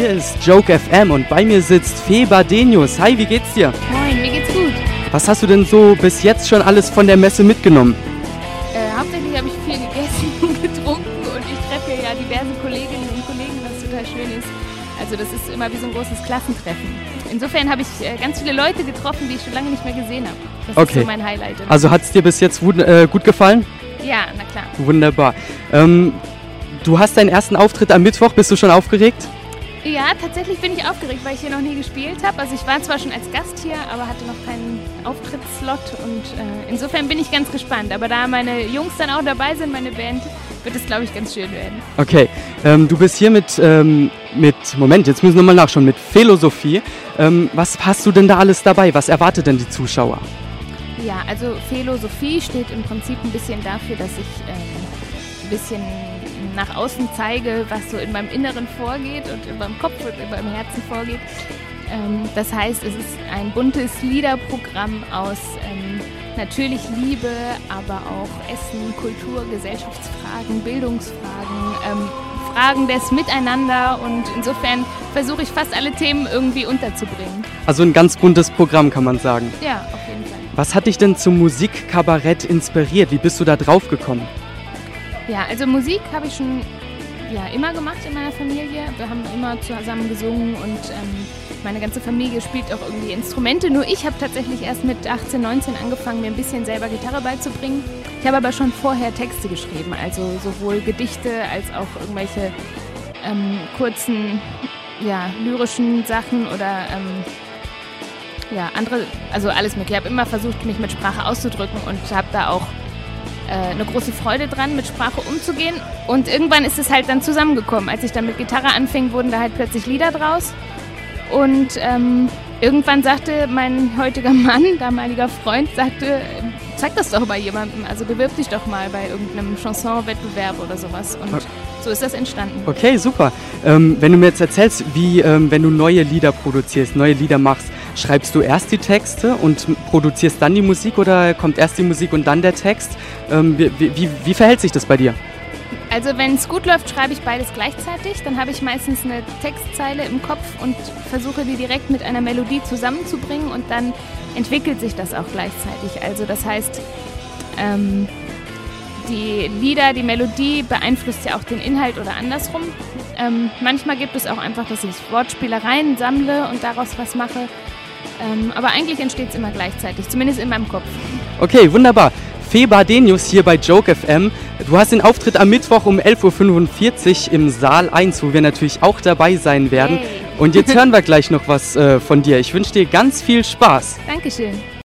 Hier ist Joke FM und bei mir sitzt Fee Badenius. Hi, wie geht's dir? Moin, mir geht's gut. Was hast du denn so bis jetzt schon alles von der Messe mitgenommen? Äh, hauptsächlich habe ich viel gegessen und getrunken und ich treffe ja diverse Kolleginnen und Kollegen, was total schön ist. Also das ist immer wie so ein großes Klassentreffen. Insofern habe ich äh, ganz viele Leute getroffen, die ich schon lange nicht mehr gesehen habe. Das ist Okay. so mein Highlight. Also hat es dir bis jetzt wund- äh, gut gefallen? ja, na klar. Wunderbar. Ähm, du hast deinen ersten Auftritt am Mittwoch. Bist du schon aufgeregt? Ja, tatsächlich bin ich aufgeregt, weil ich hier noch nie gespielt habe. Also ich war zwar schon als Gast hier, aber hatte noch keinen Auftrittsslot und äh, insofern bin ich ganz gespannt. Aber da meine Jungs dann auch dabei sind, meine Band, wird es, glaube ich, ganz schön werden. Okay. Ähm, du bist hier mit, ähm, mit, Moment, jetzt müssen wir mal nachschauen, mit Philosophie. Ähm, was hast du denn da alles dabei? Was erwartet denn die Zuschauer? Ja, also Philosophie steht im Prinzip ein bisschen dafür, dass ich ähm, ein bisschen nach außen zeige, was so in meinem Inneren vorgeht und in meinem Kopf und in meinem Herzen vorgeht. Ähm, das heißt, es ist ein buntes Liederprogramm aus ähm, natürlich Liebe, aber auch Essen, Kultur, Gesellschaftsfragen, Bildungsfragen, ähm, Fragen des Miteinander und insofern versuche ich fast alle Themen irgendwie unterzubringen. Also ein ganz buntes Programm, kann man sagen. Ja, auf jeden Fall. Was hat dich denn zum Musikkabarett inspiriert? Wie bist du da drauf gekommen? Ja, also Musik habe ich schon ja, immer gemacht in meiner Familie. Wir haben immer zusammen gesungen und ähm, meine ganze Familie spielt auch irgendwie Instrumente. Nur ich habe tatsächlich erst mit 18, 19 angefangen, mir ein bisschen selber Gitarre beizubringen. Ich habe aber schon vorher Texte geschrieben, also sowohl Gedichte als auch irgendwelche ähm, kurzen, ja, lyrischen Sachen oder ähm, ja, andere, also alles mögliche. Ich habe immer versucht, mich mit Sprache auszudrücken und habe da auch eine große Freude dran, mit Sprache umzugehen. Und irgendwann ist es halt dann zusammengekommen. Als ich dann mit Gitarre anfing, wurden da halt plötzlich Lieder draus. Und ähm, irgendwann sagte mein heutiger Mann, damaliger Freund, sagte, zeig das doch mal jemandem. Also bewirb dich doch mal bei irgendeinem Chanson-Wettbewerb oder sowas. Und Okay. so ist das entstanden. Okay, super. Ähm, wenn du mir jetzt erzählst, wie, ähm, wenn du neue Lieder produzierst, neue Lieder machst, schreibst du erst die Texte und produzierst dann die Musik oder kommt erst die Musik und dann der Text? Ähm, wie, wie, wie- wie verhält sich das bei dir? Also wenn es gut läuft, schreibe ich beides gleichzeitig. Dann habe ich meistens eine Textzeile im Kopf und versuche die direkt mit einer Melodie zusammenzubringen und dann entwickelt sich das auch gleichzeitig. Also das heißt, ähm, die Lieder, die Melodie beeinflusst ja auch den Inhalt oder andersrum. Ähm, manchmal gibt es auch einfach, dass ich Wortspielereien sammle und daraus was mache. Ähm, aber eigentlich entsteht es immer gleichzeitig, zumindest in meinem Kopf. Okay, wunderbar. Fee Badenius hier bei Joke FM. Du hast den Auftritt am Mittwoch um 11.45 Uhr im Saal 1, wo wir natürlich auch dabei sein werden. Yay. Und jetzt hören wir gleich noch was äh, von dir. Ich wünsche dir ganz viel Spaß. Dankeschön.